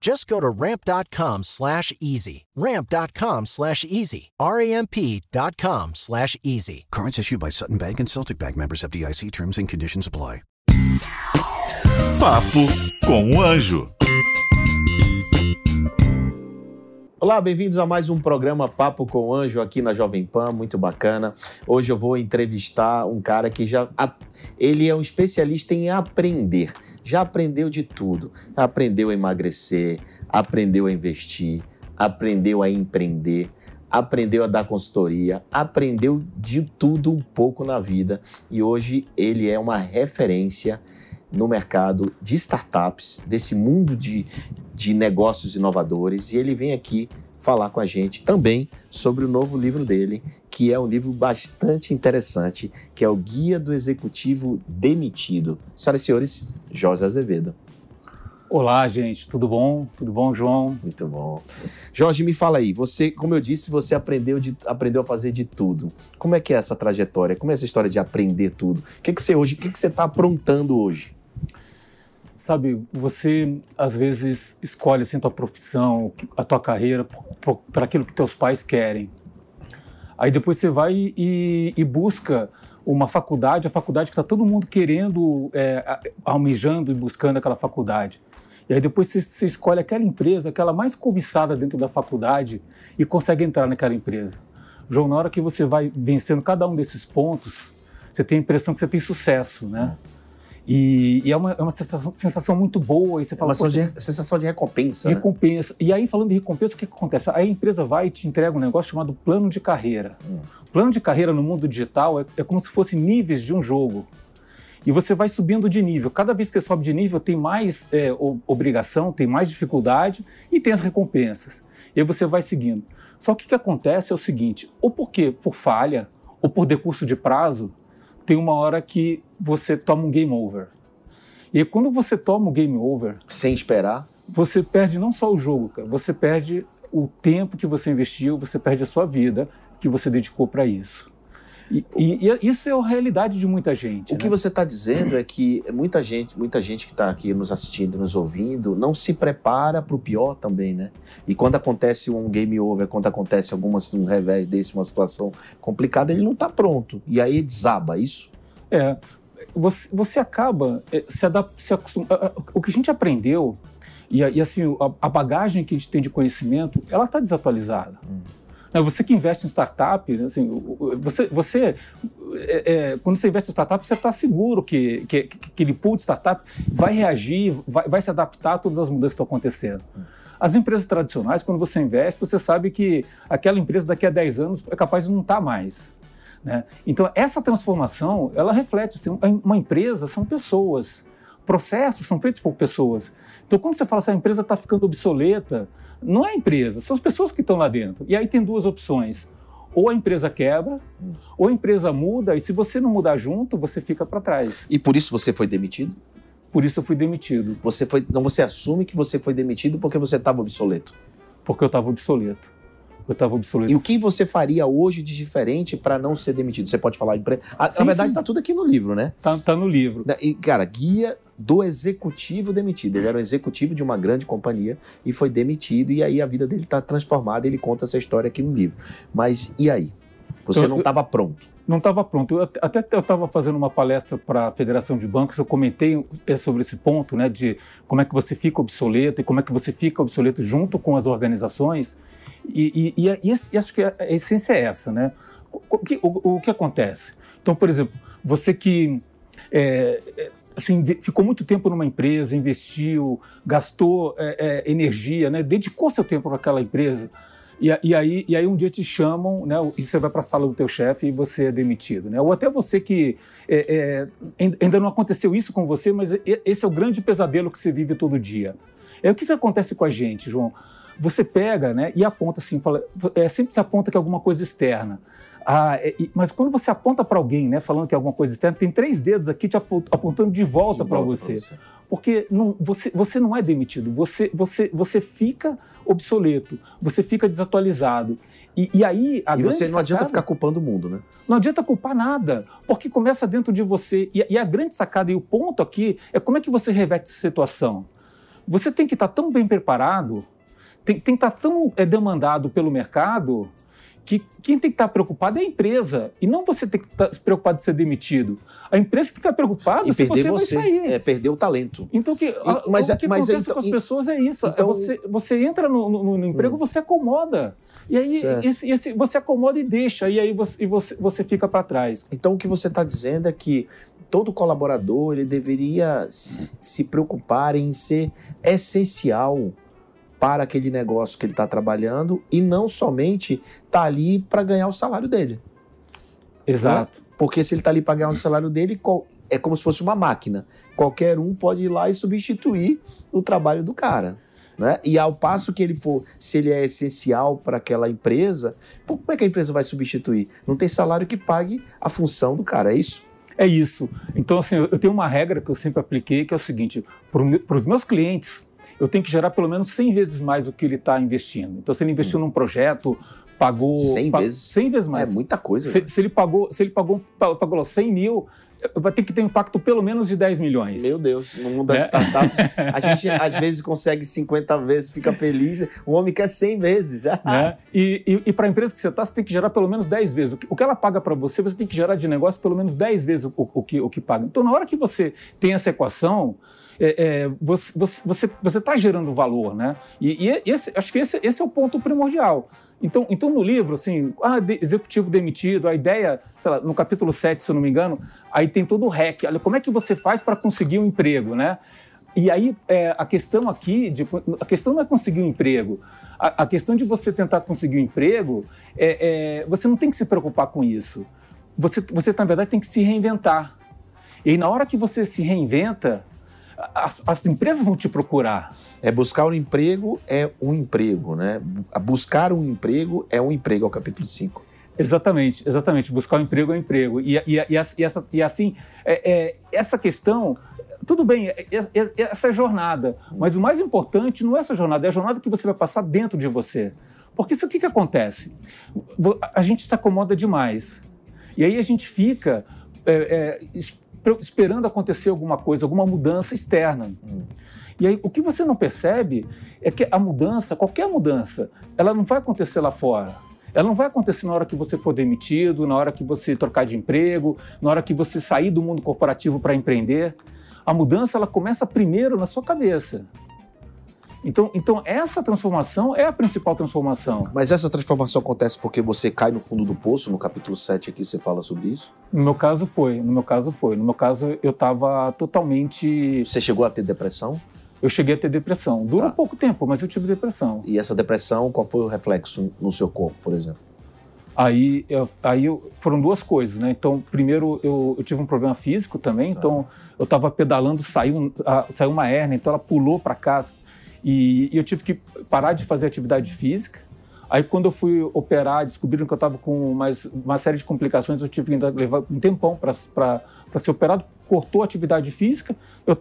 Just go to ramp.com slash easy. Ramp.com slash easy. R-A-M-P.com slash easy. Cards issued by Sutton Bank and Celtic Bank members of DIC terms and conditions apply. Papo com o Anjo. Olá, bem-vindos a mais um programa Papo com o Anjo aqui na Jovem Pan, muito bacana. Hoje eu vou entrevistar um cara que já ele é um especialista em aprender. Já aprendeu de tudo. Aprendeu a emagrecer, aprendeu a investir, aprendeu a empreender, aprendeu a dar consultoria, aprendeu de tudo um pouco na vida e hoje ele é uma referência no mercado de startups, desse mundo de, de negócios inovadores, e ele vem aqui falar com a gente também sobre o novo livro dele, que é um livro bastante interessante, que é o Guia do Executivo Demitido. Senhoras e senhores, Jorge Azevedo. Olá, gente, tudo bom? Tudo bom, João? Muito bom. Jorge, me fala aí, você, como eu disse, você aprendeu, de, aprendeu a fazer de tudo. Como é que é essa trajetória? Como é essa história de aprender tudo? O que, que você hoje, o que, que você está aprontando hoje? Sabe, você às vezes escolhe assim a tua profissão, a tua carreira para aquilo que teus pais querem. Aí depois você vai e, e busca uma faculdade, a faculdade que está todo mundo querendo, é, almejando e buscando aquela faculdade. E aí depois você, você escolhe aquela empresa, aquela mais cobiçada dentro da faculdade e consegue entrar naquela empresa. João, na hora que você vai vencendo cada um desses pontos, você tem a impressão que você tem sucesso, né? E, e é, uma, é uma sensação, sensação, muito boa. E você fala, é uma de, sensação de recompensa. Né? Recompensa. Né? E aí, falando de recompensa, o que, que, acontece? Aí a empresa vai e te entrega um negócio chamado plano de carreira. Hum. Plano de carreira no mundo digital é, é como se fosse níveis de um jogo. E você vai subindo de nível. Cada vez que você sobe de nível, tem mais é, obrigação, tem mais dificuldade e tem as recompensas. E aí você vai seguindo. Só que o que acontece é o seguinte: ou porque por falha, ou por decurso de prazo, tem uma hora que você toma um game over. E quando você toma o um game over. Sem esperar? Você perde não só o jogo, cara, você perde o tempo que você investiu, você perde a sua vida que você dedicou para isso. E, e, e, isso é a realidade de muita gente. O né? que você está dizendo é que muita gente, muita gente que está aqui nos assistindo, nos ouvindo, não se prepara para o pior também, né? E quando acontece um game over, quando acontece alguma, um revés desse, uma situação complicada, ele não está pronto. E aí desaba, é isso? É. Você, você acaba é, se adaptando. O que a gente aprendeu, e, e assim, a, a, bagagem que a gente tem de conhecimento, ela está desatualizada. Hum. Né, você que investe em startup, assim, você, você é, é, quando você investe em startup, você está seguro que, que, que, aquele pool de startup vai reagir, vai, vai se adaptar a todas as mudanças que estão acontecendo. As empresas tradicionais, quando você investe, você sabe que aquela empresa daqui a 10 anos é capaz de não estar tá mais. Né? Então, essa transformação, ela reflete, assim, uma empresa são pessoas, processos são feitos por pessoas. Então, quando você fala assim, a empresa está ficando obsoleta, não é a empresa, são as pessoas que estão lá dentro. E aí tem duas opções. Ou a empresa quebra, ou a empresa muda, e se você não mudar junto, você fica para trás. E por isso você foi demitido? Por isso eu fui demitido. Você foi, então você assume que você foi demitido porque você estava obsoleto? Porque eu estava obsoleto. Eu estava obsoleto. E o que você faria hoje de diferente para não ser demitido? Você pode falar de. Sim, Na verdade, está tudo aqui no livro, né? Tá, tá no livro. E, cara, guia do executivo demitido. Ele era um executivo de uma grande companhia e foi demitido, e aí a vida dele está transformada. Ele conta essa história aqui no livro. Mas e aí? Você não estava pronto? Não estava pronto. Eu, até eu estava fazendo uma palestra para a Federação de Bancos, eu comentei é, sobre esse ponto, né, de como é que você fica obsoleto e como é que você fica obsoleto junto com as organizações. E, e, e, e acho que a essência é essa, né? O, o, o, o que acontece? Então, por exemplo, você que é, é assim, ficou muito tempo numa empresa, investiu, gastou é, é, energia, né, dedicou seu tempo para aquela empresa. E, e, aí, e aí um dia te chamam, né, e você vai para a sala do teu chefe e você é demitido. Né? Ou até você que é, é, ainda não aconteceu isso com você, mas esse é o grande pesadelo que você vive todo dia. É o que, que acontece com a gente, João? Você pega né, e aponta assim, fala, é, sempre se aponta que é alguma coisa externa. Ah, é, mas quando você aponta para alguém, né, falando que é alguma coisa externa, tem três dedos aqui te apontando de volta para você. você. Porque não, você, você não é demitido, você, você, você fica obsoleto, você fica desatualizado. E, e aí a E você não sacada, adianta ficar culpando o mundo, né? Não adianta culpar nada, porque começa dentro de você. E, e a grande sacada e o ponto aqui é como é que você reverte essa situação. Você tem que estar tão bem preparado, tem, tem que estar tão é, demandado pelo mercado que quem tem que estar preocupado é a empresa e não você tem que estar preocupado de ser demitido. A empresa tem que estar preocupada se você, você vai sair. É perder o talento. Então que, mas, o que mas, acontece então, com as pessoas é isso. É então, é você, você entra no, no, no emprego, hum. você acomoda. E aí esse, esse, você acomoda e deixa, e aí você, e você, você fica para trás. Então o que você está dizendo é que todo colaborador ele deveria se preocupar em ser essencial para aquele negócio que ele está trabalhando e não somente tá ali para ganhar o salário dele. Exato. Né? Porque se ele está ali para ganhar o salário dele, é como se fosse uma máquina. Qualquer um pode ir lá e substituir o trabalho do cara. Né? E ao passo que ele for, se ele é essencial para aquela empresa, como é que a empresa vai substituir? Não tem salário que pague a função do cara, é isso? É isso. Então, assim, eu tenho uma regra que eu sempre apliquei, que é o seguinte: para os meus clientes, eu tenho que gerar pelo menos 100 vezes mais o que ele está investindo. Então, se ele investiu hum. num projeto, pagou 100 vezes 100 vezes mais. É muita coisa. Se, se, ele pagou, se ele pagou, pagou 100 mil, vai ter que ter um impacto pelo menos de 10 milhões. Meu Deus, no mundo das né? startups, a gente às vezes consegue 50 vezes, fica feliz, o homem quer 100 vezes. né? E, e, e para a empresa que você está, você tem que gerar pelo menos 10 vezes. O que, o que, ela paga para você, você tem que gerar de negócio pelo menos 10 vezes o, o, o, que, o que paga. Então, na hora que você tem essa equação, é, é, você está você, você tá gerando valor, né? E, e, esse, acho que esse, esse é o ponto primordial. Então, então no livro, assim, ah, de, executivo demitido, a ideia, sei lá, no capítulo 7, se eu não me engano, aí tem todo o REC. Olha, como é que você faz para conseguir um emprego, né? E aí, é, a questão aqui, de, a questão não é conseguir um emprego. A, a questão de você tentar conseguir um emprego, é, é, você não tem que se preocupar com isso. Você, você, na verdade, tem que se reinventar. E na hora que você se reinventa, as, as, empresas vão te procurar. É buscar um emprego é um emprego, né? Buscar um emprego é um emprego, é o capítulo 5. Exatamente, exatamente. Buscar um emprego é um emprego. E, e, e, e essa, e assim, é, é, essa questão tudo bem, é, é, é, essa é jornada, mas o mais importante não é essa jornada, é a jornada que você vai passar dentro de você. Porque isso o que, que acontece? A gente se acomoda demais. E aí a gente fica é, é, esperando acontecer alguma coisa, alguma mudança externa. Hum. E aí, o que você não percebe é que a mudança, qualquer mudança, ela não vai acontecer lá fora. Ela não vai acontecer na hora que você for demitido, na hora que você trocar de emprego, na hora que você sair do mundo corporativo para empreender. A mudança ela começa primeiro na sua cabeça. Então, então, essa transformação é a principal transformação. Mas essa transformação acontece porque você cai no fundo do poço, no capítulo 7 aqui você fala sobre isso? No meu caso foi, no meu caso foi. No meu caso eu estava totalmente... Você chegou a ter depressão? Eu cheguei a ter depressão. Dura tá. um pouco tempo, mas eu tive depressão. E essa depressão, qual foi o reflexo no seu corpo, por exemplo? Aí, eu, aí eu, foram duas coisas, né? Então, primeiro eu, eu tive um problema físico também, tá. então eu estava pedalando, saiu, saiu uma hernia, então ela pulou para cá, e, e eu tive que parar de fazer atividade física. Aí, quando eu fui operar, descobriram que eu estava com mais, uma série de complicações, eu tive que levar um tempão para ser operado, cortou a atividade física,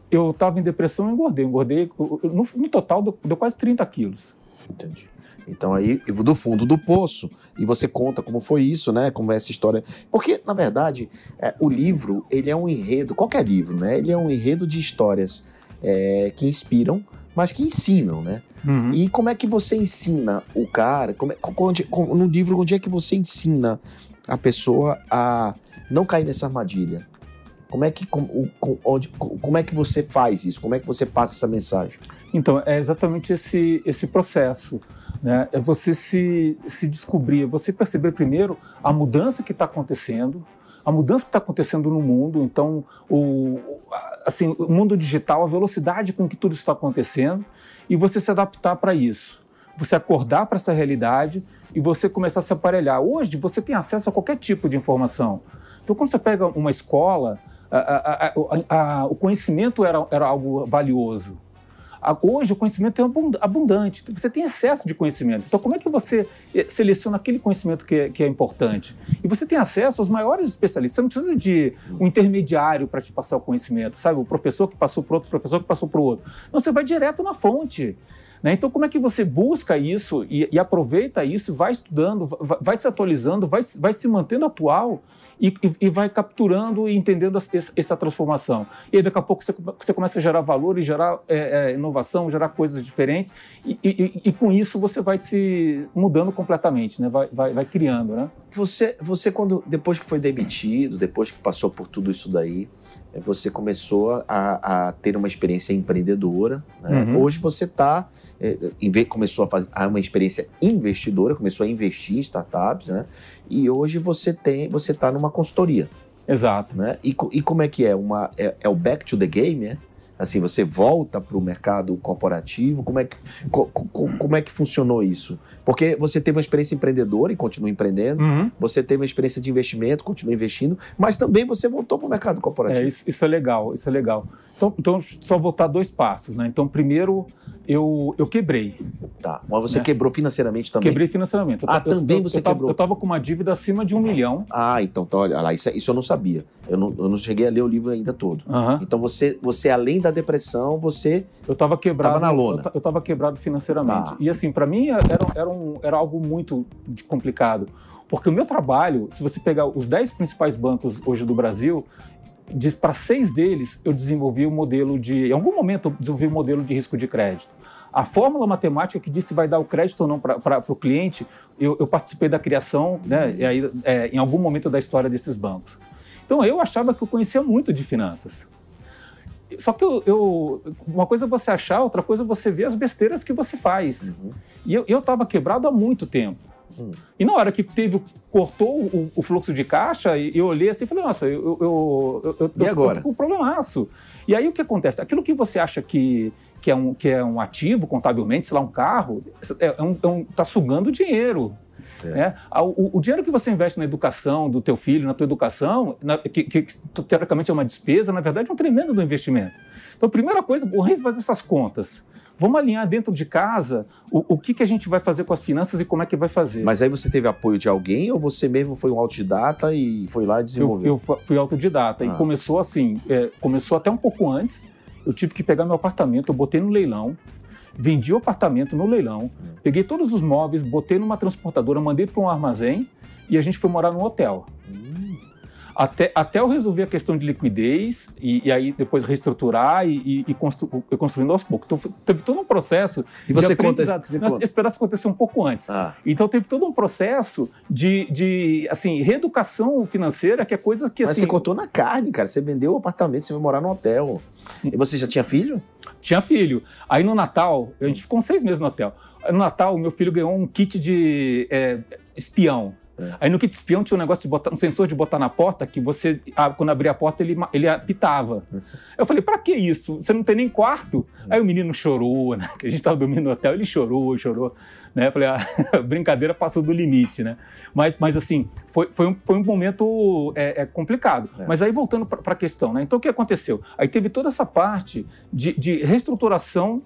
eu estava em depressão e engordei. Engordei, no, no total, deu, deu, quase 30 quilos. Entendi. Então aí, do fundo do poço, e você conta como foi isso, né? Como é essa história. Porque, na verdade, é, o livro, ele é um enredo, qualquer livro, né? Ele é um enredo de histórias é, que inspiram, mas que ensinam, né? Uhum. E como é que você ensina o cara? Como é, onde, no livro, onde é que você ensina a pessoa a não cair nessa armadilha? Como é que, como, onde, como é que você faz isso? Como é que você passa essa mensagem? Então, é exatamente esse, esse processo. Né? É você se, se descobrir, é você perceber primeiro a mudança que está acontecendo, a mudança que está acontecendo no mundo, então o, assim, o mundo digital, a velocidade com que tudo está acontecendo, e você se adaptar para isso. Você acordar para essa realidade e você começar a se aparelhar. Hoje você tem acesso a qualquer tipo de informação. Então, quando você pega uma escola, a, a, a, o conhecimento era, era algo valioso. Hoje o conhecimento é abundante, você tem excesso de conhecimento. Então, como é que você eh, seleciona aquele conhecimento que é, que é importante? E você tem acesso aos maiores especialistas. Você não precisa de um intermediário para te passar o conhecimento, sabe? O professor que passou para outro, o professor que passou para o outro. Não, você vai direto na fonte. Né? Então, como é que você busca isso e, e aproveita isso, vai estudando, vai, vai, se atualizando, vai, vai se mantendo atual e, e, e vai capturando e entendendo essa, essa, transformação. E aí, daqui a pouco você, você começa a gerar valor e gerar é, é, inovação, gerar coisas diferentes e, e, com isso você vai se mudando completamente, né? vai, vai, vai criando. Né? Você, você, quando depois que foi demitido, depois que passou por tudo isso daí, você começou a, a ter uma experiência empreendedora. Né? Uhum. Hoje você está é, começou a fazer uma experiência investidora, começou a investir em startups, né? E hoje você tem, você está numa consultoria. Exato. Né? E, e como é que é? Uma, é, é o back to the game, é? Assim, você volta para o mercado corporativo? Como é, que, co, co, como é que funcionou isso? Porque você teve uma experiência empreendedora e continua empreendendo, uhum. você teve uma experiência de investimento, continua investindo, mas também você voltou para o mercado corporativo. É, isso, isso, é legal, isso é legal. Então, então, só voltar dois passos, né? Então, primeiro, eu, eu quebrei. Tá, mas você né? quebrou financeiramente também? Quebrei financeiramente. Eu, ah, eu, também você eu quebrou? Eu estava com uma dívida acima de um milhão. Ah, então, então olha lá, isso, isso eu não sabia. Eu não, eu não cheguei a ler o livro ainda todo. Uhum. Então, você, você, além da depressão, você... Eu estava quebrado. Tava na lona. Eu estava quebrado financeiramente. Ah. E assim, para mim, era, era, um, era algo muito complicado. Porque o meu trabalho, se você pegar os 10 principais bancos hoje do Brasil, para seis deles eu desenvolvi o um modelo de. Em algum momento eu desenvolvi um modelo de risco de crédito. A fórmula matemática que diz se vai dar o crédito ou não para o cliente, eu, eu, participei da criação, né, e aí, é, em algum momento da história desses bancos. Então eu achava que eu conhecia muito de finanças. Só que eu, eu, uma coisa é você achar, outra coisa é você ver as besteiras que você faz. Uhum. E eu estava quebrado há muito tempo. Uhum. E na hora que teve, cortou o, o fluxo de caixa, eu olhei assim e falei, nossa, eu, eu, eu, eu, e agora? com um problemaço. E aí o que acontece? Aquilo que você acha que, que, é, um, que é um ativo contabilmente, sei lá, um carro, é, é um, é um, tá sugando dinheiro. É. Né? O, o, dinheiro que você investe na educação do teu filho, na tua educação, na, que, que, teoricamente é uma despesa, na verdade é um tremendo do investimento. Então, a primeira coisa, vamos fazer essas contas. Vamos alinhar dentro de casa o, o que, que a gente vai fazer com as finanças e como é que vai fazer. Mas aí você teve apoio de alguém ou você mesmo foi um autodidata e foi lá desenvolver? Eu, eu fui autodidata ah. e começou assim, é, começou até um pouco antes. Eu tive que pegar meu apartamento, eu botei no leilão, vendi o apartamento no leilão, peguei todos os móveis, botei numa transportadora, mandei para um armazém e a gente foi morar num hotel. Hum. Até, até eu resolver a questão de liquidez e, e aí depois reestruturar e, e, constru, construindo aos poucos. Então teve todo um processo. E você conta isso? Nós esperamos acontecer um pouco antes. Ah. Então teve todo um processo de, de assim, reeducação financeira, que é coisa que. Mas assim, você cortou na carne, cara. Você vendeu o apartamento, você foi morar no hotel. E você já tinha filho? Tinha filho. Aí no Natal, a gente ficou seis meses no hotel. No Natal, meu filho ganhou um kit de é, espião. É. Aí no kit espião tinha um negócio de botar, um sensor de botar na porta que você, quando abria a porta, ele, ele apitava. Eu falei, pra que isso? Você não tem nem quarto? Aí o menino chorou, né? Que a gente tava dormindo no hotel, ele chorou, chorou. Né? Eu falei, ah, a brincadeira passou do limite, né? Mas, mas assim, foi, foi, um, foi um momento é, é complicado. É. Mas aí voltando para a questão, né? Então o que aconteceu? Aí teve toda essa parte de, de reestruturação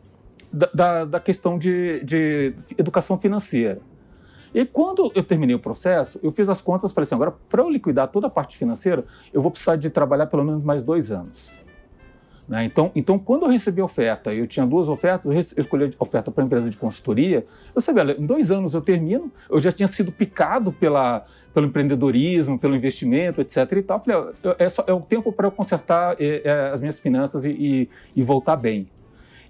da, da, da questão de, de educação financeira. E quando eu terminei o processo, eu fiz as contas e falei assim: agora, para eu liquidar toda a parte financeira, eu vou precisar de trabalhar pelo menos mais dois anos. Né? Então, então, quando eu recebi a oferta, eu tinha duas ofertas, eu, eu escolhi a oferta para a empresa de consultoria, eu sabia, em dois anos eu termino, eu já tinha sido picado pela, pelo empreendedorismo, pelo investimento, etc. e tal. falei, é, só, é o tempo para eu consertar é, é, as minhas finanças e, e, e voltar bem.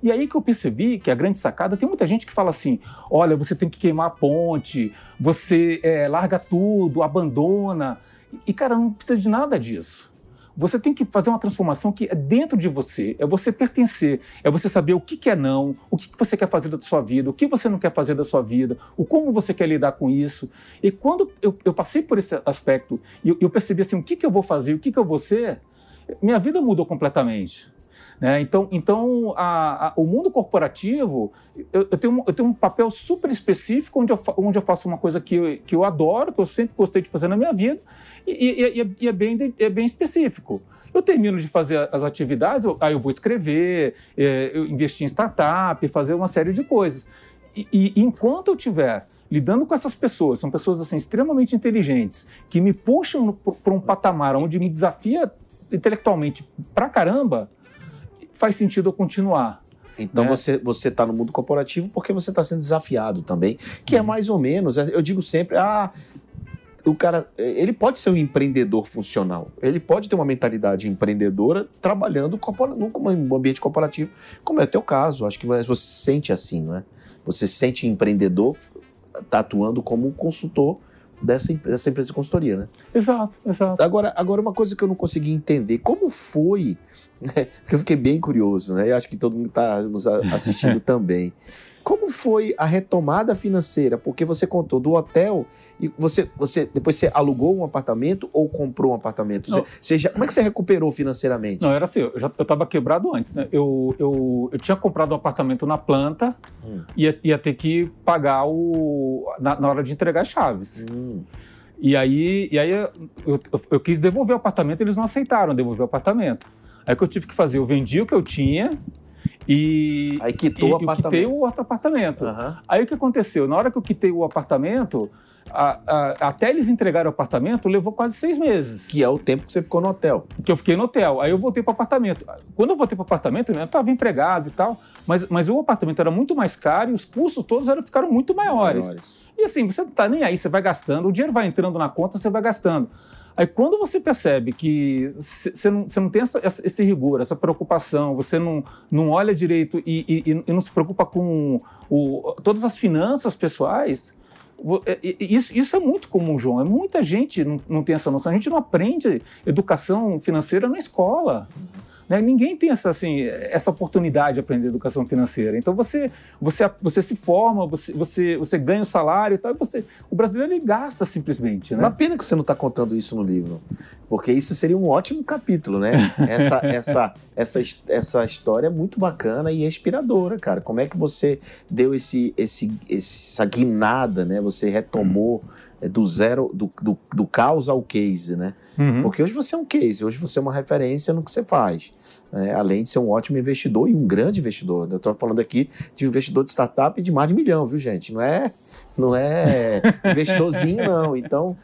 E aí que eu percebi que a grande sacada, tem muita gente que fala assim: olha, você tem que queimar a ponte, você é, larga tudo, abandona. E, cara, não precisa de nada disso. você tem que fazer uma transformação que é dentro de você, é você pertencer, é você saber o que, que é não, o que, que você quer fazer da sua vida, o que você não quer fazer da sua vida, o como você quer lidar com isso. E quando eu, eu passei por esse aspecto e eu, eu, percebi assim, o que, que eu vou fazer, o que, que eu vou ser, minha vida mudou completamente. Né? Então, então a, a, o mundo corporativo, eu, eu, tenho, eu tenho um papel super específico onde eu, onde eu faço uma coisa que eu, que eu adoro, que eu sempre gostei de fazer na minha vida, e, e, e, é, e é, bem, é bem específico. Eu termino de fazer as atividades, eu, aí eu vou escrever, é, eu investir em startup, fazer uma série de coisas. E, enquanto eu tiver lidando com essas pessoas, são pessoas assim extremamente inteligentes, que me puxam para um patamar onde me desafia intelectualmente pra caramba, faz sentido eu continuar. Então né? você você está no mundo corporativo porque você está sendo desafiado também, que é mais ou menos. Eu digo sempre, ah, o cara ele pode ser um empreendedor funcional, ele pode ter uma mentalidade empreendedora trabalhando num ambiente corporativo, como é o teu caso. Acho que você sente assim, não é? Você sente empreendedor tá atuando como consultor dessa, dessa empresa de consultoria, né? Exato, exato. Agora, agora uma coisa que eu não consegui entender, como foi, né? eu fiquei bem curioso, né? E acho que todo mundo está nos assistindo também. Como foi a retomada financeira? Porque você contou do hotel e você, você depois você alugou um apartamento ou comprou um apartamento? Você, já, como é que você recuperou financeiramente? Não, era assim, eu já estava quebrado antes, né? Eu, eu, eu tinha comprado um apartamento na planta, hum. ia, ia ter que pagar o, na, na hora de entregar as chaves. Hum. E aí, e aí eu, eu, eu, quis devolver o apartamento, eles não aceitaram devolver o apartamento. Aí o que eu tive que fazer? Eu vendi o que eu tinha e, aí quitou e, o apartamento. quitei o outro apartamento. Uhum. Aí o que aconteceu? Na hora que eu quitei o apartamento, a, a, até eles entregarem o apartamento, levou quase seis meses. Que é o tempo que você ficou no hotel. Que eu fiquei no hotel. Aí eu voltei para o apartamento. Quando eu voltei para o apartamento, né, eu estava empregado e tal, mas, mas o apartamento era muito mais caro e os custos todos eram, ficaram muito maiores. maiores. E assim, você não está nem aí, você vai gastando, o dinheiro vai entrando na conta, você vai gastando. Aí quando você percebe que você não, não tem essa, esse rigor, essa preocupação, você não, não olha direito e, e, e não se preocupa com o, todas as finanças pessoais, é, isso, isso, é muito comum, João. É muita gente não, não tem essa noção. A gente não aprende educação financeira na escola. Né? Ninguém tem essa, assim, essa oportunidade de aprender educação financeira. Então você, você, você se forma, você, você, você ganha o salário e tal, e você, o brasileiro ele gasta simplesmente. Né? Uma pena que você não está contando isso no livro, porque isso seria um ótimo capítulo, né? Essa, essa, essa, essa história é muito bacana e inspiradora, cara. Como é que você deu esse, esse, essa guinada, né? Você retomou. Hum do zero, do, do, do caos ao case, né? Uhum. Porque hoje você é um case, hoje você é uma referência no que você faz. Né? Além de ser um ótimo investidor e um grande investidor. Eu estou falando aqui de um investidor de startup de mais de milhão, viu, gente? Não é, não é investidorzinho, não. Então,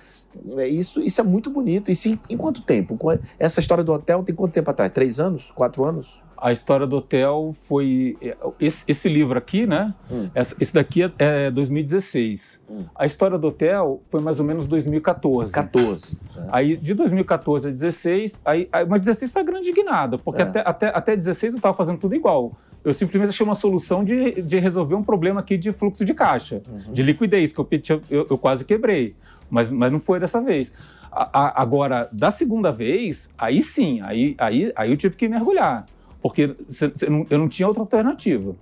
é isso, isso é muito bonito. E sim, em quanto tempo? Essa história do hotel tem quanto tempo atrás? Três anos? Quatro anos? A história do hotel foi. É, esse, esse livro aqui, né? Hum. Esse daqui é 2016. É hum. A história do hotel foi mais ou menos 2014. 14. É. Aí de 2014 a 16, aí, aí, mas 16 está grande indignado, porque é. até, até, até 16 eu estava fazendo tudo igual. Eu simplesmente achei uma solução de, de resolver um problema aqui de fluxo de caixa, uhum. de liquidez, que eu, eu, eu quase quebrei. Mas, mas não foi dessa vez. A, a, agora, da segunda vez, aí sim, aí, aí, aí eu tive que mergulhar porque eu não tinha outra alternativa.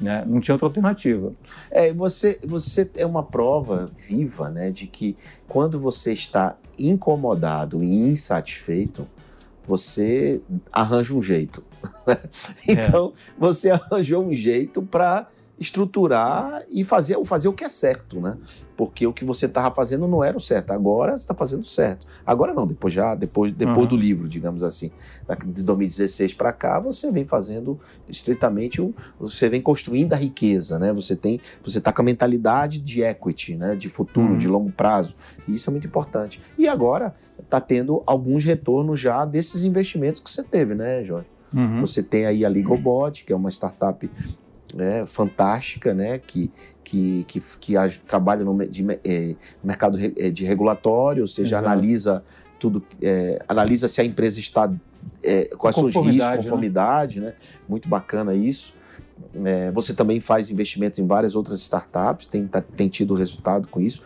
Né? Não tinha outra alternativa. É, você, você é uma prova viva né, de que quando você está incomodado e insatisfeito, você arranja um jeito. então, é. você arranjou um jeito para estruturar e fazer, fazer o que é certo, né? Porque o que você estava fazendo não era o certo. Agora você está fazendo certo. Agora não, depois já, depois, depois uhum. do livro, digamos assim. De 2016 para cá, você vem fazendo estritamente, o, você vem construindo a riqueza, né? Você tem, você está com a mentalidade de equity, né? De futuro, uhum. de longo prazo. E isso é muito importante. E agora está tendo alguns retornos já desses investimentos que você teve, né, Jorge? Uhum. Você tem aí a Legalbot, que é uma startup né, fantástica, né, que, que, que, que trabalha no de, é, mercado é, de regulatório, ou seja, Exato. analisa tudo, é, analisa se a empresa está é, quais são os riscos, conformidade, né? né? Muito bacana isso. É, você também faz investimentos em várias outras startups, tem, tá, tem tido resultado com isso.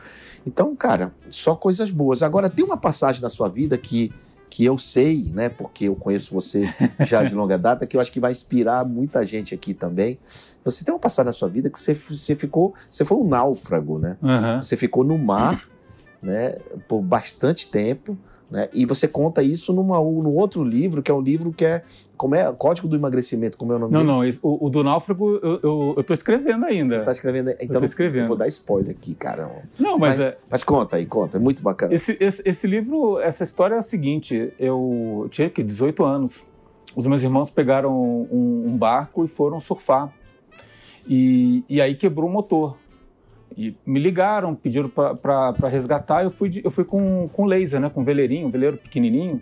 Então, cara, só coisas boas. Agora, tem uma passagem na sua vida que, que eu sei, né, porque eu conheço você já de longa data, que eu acho que vai inspirar muita gente aqui também. Você tem uma passagem na sua vida que você, você ficou, você foi um náufrago, né? Uhum. Você ficou no mar, né, por bastante tempo, né? E você conta isso numa, num outro livro, que é um livro que é, como é, Código do Emagrecimento, como é o nome Não, dele? não, esse- o, o do Náufrago eu, eu, eu tô escrevendo ainda. Você está escrevendo, então tô escrevendo. eu vou dar spoiler aqui, cara. Não, mas, é, Mas conta aí, conta, é muito bacana. esse, esse, esse livro, essa história é a seguinte: eu tinha que 18 anos. Os meus irmãos pegaram um, um barco e foram surfar. E, e aí quebrou o motor. E me ligaram, pediram para resgatar. Eu fui, eu fui com, com laser, né, com veleirinho, veleiro pequenininho.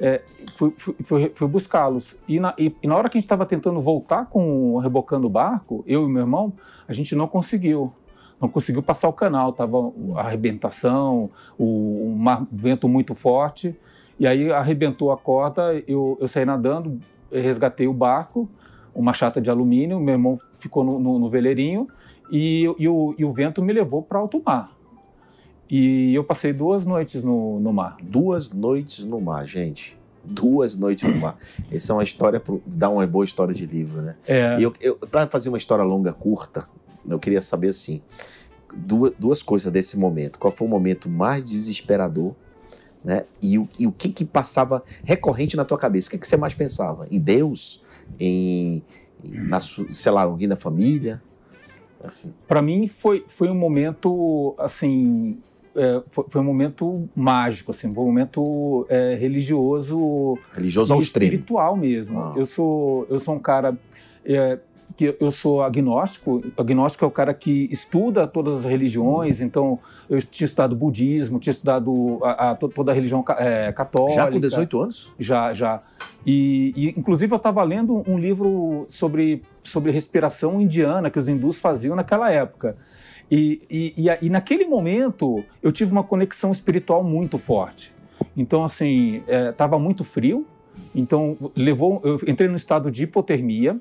É, fui, fui, fui- buscá-los. E e- e na hora que a gente estava tentando voltar com rebocando o barco, eu e meu irmão, a gente não conseguiu. Não conseguiu passar o canal, tava a arrebentação, o, um vento muito forte. E aí arrebentou a corda, eu, eu saí nadando, resgatei o barco, uma chata de alumínio, meu irmão ficou no, no- no veleirinho e, e o, e o vento me levou para alto mar. E eu passei duas noites no, no mar. Duas noites no mar, gente. Duas noites no mar. Essa é uma história, pro, dá uma boa história de livro, né? É, E eu, eu, para fazer uma história longa, curta, eu queria saber assim, duas, duas coisas desse momento. Qual foi o momento mais desesperador, né? E o, e o que que passava recorrente na tua cabeça? O que que você mais pensava? Em Deus? Em, na, sei lá, alguém da família? Assim, para mim foi, foi um momento assim é, foi, foi um momento mágico assim foi um momento é, religioso religioso ao extremo. espiritual mesmo Ah. eu sou eu sou um cara é, que eu sou agnóstico agnóstico é o cara que estuda todas as religiões então eu tinha estudado budismo tinha estudado a, a- to- toda a religião é, católica Já com 18 anos? já, já. E, e, inclusive eu estava lendo um livro sobre, sobre respiração indiana que os hindus faziam naquela época. E, e, e, e naquele momento eu tive uma conexão espiritual muito forte. Então, assim, estava muito frio, então levou, eu entrei no estado de hipotermia,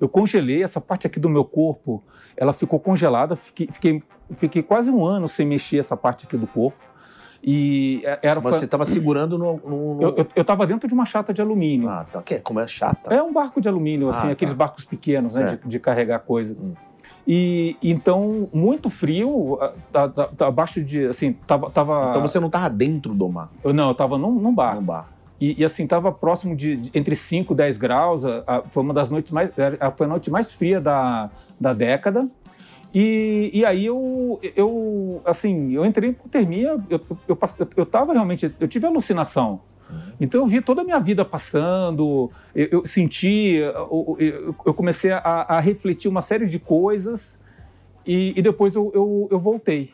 eu congelei essa parte aqui do meu corpo, ela ficou congelada, fiquei, fiquei, fiquei quase um ano sem mexer essa parte aqui do corpo. E é, era Mas você estava segurando no. no- eu, eu, eu tava dentro de uma chata de alumínio. Ah, tá. Que é, como é chata. É um barco de alumínio, assim, Ah, aqueles tá. barcos pequenos, né, de, de carregar coisa. Hum. E então, muito frio, abaixo de, assim, tava... tava Então você não estava dentro do mar, eu, não, eu tava num, num bar. no bar. E, e, assim, tava próximo de, de- entre 5 e 10 graus. a- a- foi uma das noites mais... a- Foi a noite mais fria da, da década. E, e aí eu, eu, assim, eu entrei em hipotermia, eu, eu, eu, eu tava realmente, eu tive alucinação. Então eu vi toda a minha vida passando, eu, eu senti, eu, eu- eu comecei a, a refletir uma série de coisas e, e depois eu, eu voltei.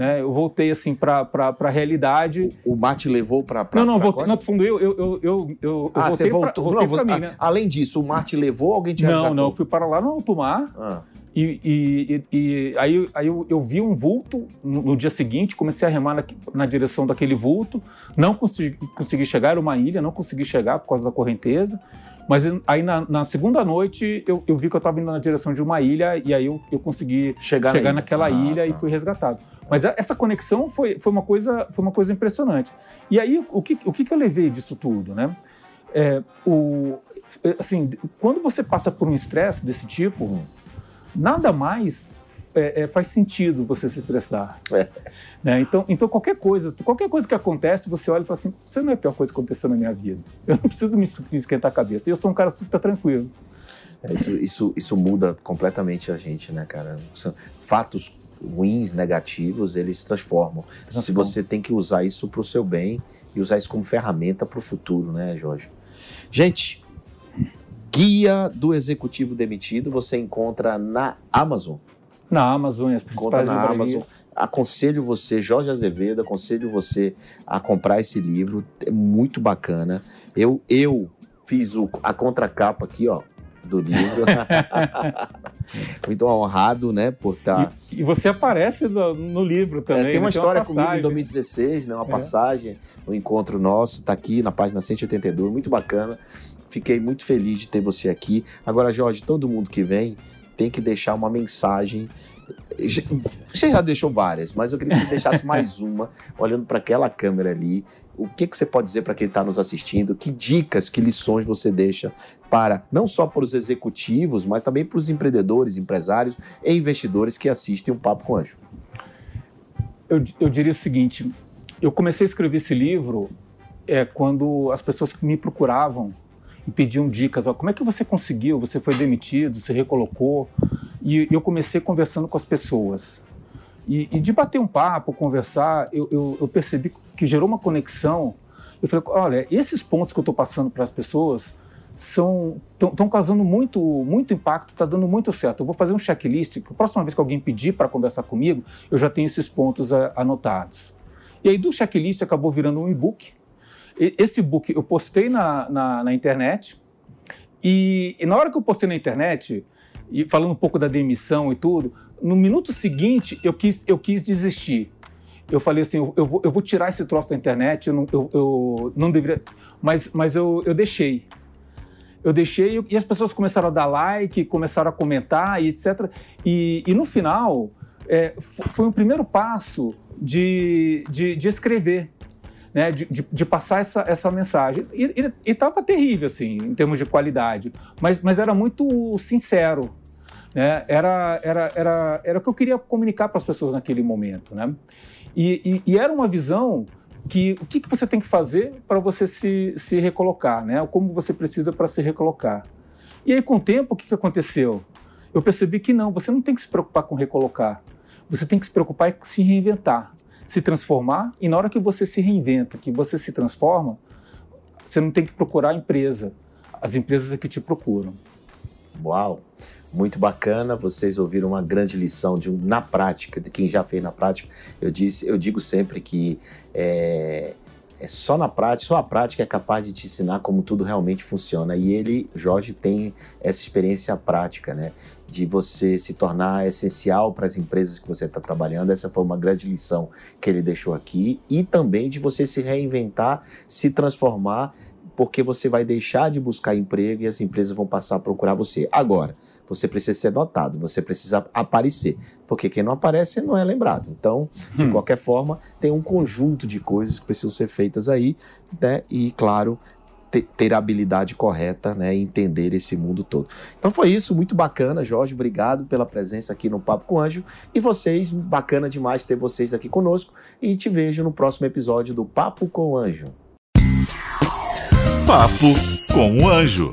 Né? Eu voltei assim para a realidade. O mar te levou para. não, não, voltei, não, fundo, eu, eu, eu, eu, eu Ah, você voltei pra- voltou. voltei não, pra você- mim, né? a- Além disso, o mar te levou alguém te Não, resgatou? não, eu fui para lá no alto mar Ah, e, e- e- e aí, aí eu, eu vi um vulto no, no dia seguinte, comecei a remar na, na direção daquele vulto, não consegui, consegui chegar, era uma ilha, não consegui chegar por causa da correnteza, mas aí na, na segunda noite eu, eu vi que eu estava indo na direção de uma ilha e aí eu, eu consegui chegar, chegar na ilha. naquela Ah, ilha e tá. fui resgatado. Mas a- essa conexão foi, foi, uma coisa, foi uma coisa impressionante. E aí, o que, o que que eu levei disso tudo, né? É, o, assim, quando você passa por um estresse desse tipo, nada mais é, é, faz sentido você se estressar. É. Né? Então, então, qualquer coisa, qualquer coisa que acontece, você olha e fala assim, você não é a pior coisa que aconteceu na minha vida. Eu não preciso me es- me esquentar a cabeça. E eu sou um cara super tranquilo. É, Isso, isso, isso muda completamente a gente, né, cara? Fatos ruins, negativos, eles se transformam. Se você tem que usar isso para o seu bem e usar isso como ferramenta para o futuro, né, Jorge? Gente, Guia do Executivo Demitido você encontra na Amazon. Na Amazon, as principais na livrarias. Amazon. Aconselho você, Jorge Azevedo, aconselho você a comprar esse livro. É muito bacana. Eu, eu fiz o, a contracapa aqui, ó, do livro. muito honrado, né, por estar. E, e você aparece no, no livro também. É, tem uma história comigo em passagem. 2016, né? Uma É. passagem, um encontro nosso, tá aqui na página 182, muito bacana. Fiquei muito feliz de ter você aqui. Agora, Jorge, todo mundo que vem tem que deixar uma mensagem Você já deixou várias, mas eu queria que você deixasse mais uma, olhando para aquela câmera ali. O que, que você pode dizer para quem está nos assistindo? Que dicas, que lições você deixa para, não só para os executivos, mas também para os empreendedores, empresários e investidores que assistem o um Papo com Anjo? Eu, eu diria o seguinte: eu comecei a escrever esse livro é, quando as pessoas me procuravam e pediam dicas. Ó, como é que você conseguiu? Você foi demitido? Você recolocou? E, eu comecei conversando com as pessoas. E, e de bater um papo, conversar, eu, eu, eu, percebi que gerou uma conexão. Eu falei, olha, esses pontos que eu estou passando para as pessoas são estão causando muito muito impacto, está dando muito certo. Eu vou fazer um checklist, que a próxima vez que alguém pedir para conversar comigo, eu já tenho esses pontos a, anotados. E aí do checklist acabou virando um e-book. Esse e-book eu postei na, na, na internet, e, e, na hora que eu postei na internet, e falando um pouco da demissão e tudo, no minuto seguinte eu quis, eu quis desistir. Eu falei assim, eu, eu, vou, eu vou tirar esse troço da internet, eu não, eu, eu não deveria... Mas, mas eu, eu deixei. Eu deixei e as pessoas começaram a dar like, começaram a comentar e etc. E, e no final, é, foi o primeiro passo de, de, de escrever. Né, de, de, de, passar essa, essa mensagem. E estava terrível, assim, em termos de qualidade, mas, mas era muito sincero. Né? Era, era, era, era o que eu queria comunicar para as pessoas naquele momento. Né? E, e, e era uma visão que o que, que você tem que fazer para você se, se recolocar, né? como você precisa para se recolocar. E aí, com o tempo, o que, que aconteceu? Eu percebi que não, você não tem que se preocupar com recolocar. Você tem que se preocupar em se reinventar, se transformar. E na hora que você se reinventa, que você se transforma, você não tem que procurar a empresa. As empresas é que te procuram. Uau! muito bacana. Vocês ouviram uma grande lição de na prática, de quem já fez na prática. Eu disse, eu digo sempre que é, é só na prática, só a prática é capaz de te ensinar como tudo realmente funciona. E ele, Jorge, tem essa experiência prática, né? De você se tornar essencial para as empresas que você está trabalhando. Essa foi uma grande lição que ele deixou aqui. E também de você se reinventar, se transformar, porque você vai deixar de buscar emprego e as empresas vão passar a procurar você. Agora, você precisa ser notado, você precisa aparecer, porque quem não aparece não é lembrado. Então, de hum. qualquer forma, tem um conjunto de coisas que precisam ser feitas aí, né? E, claro, ter a habilidade correta, né, e entender esse mundo todo. Então foi isso, muito bacana, Jorge, obrigado pela presença aqui no Papo com Anjo e vocês, bacana demais ter vocês aqui conosco e te vejo no próximo episódio do Papo com Anjo. Papo com o Anjo.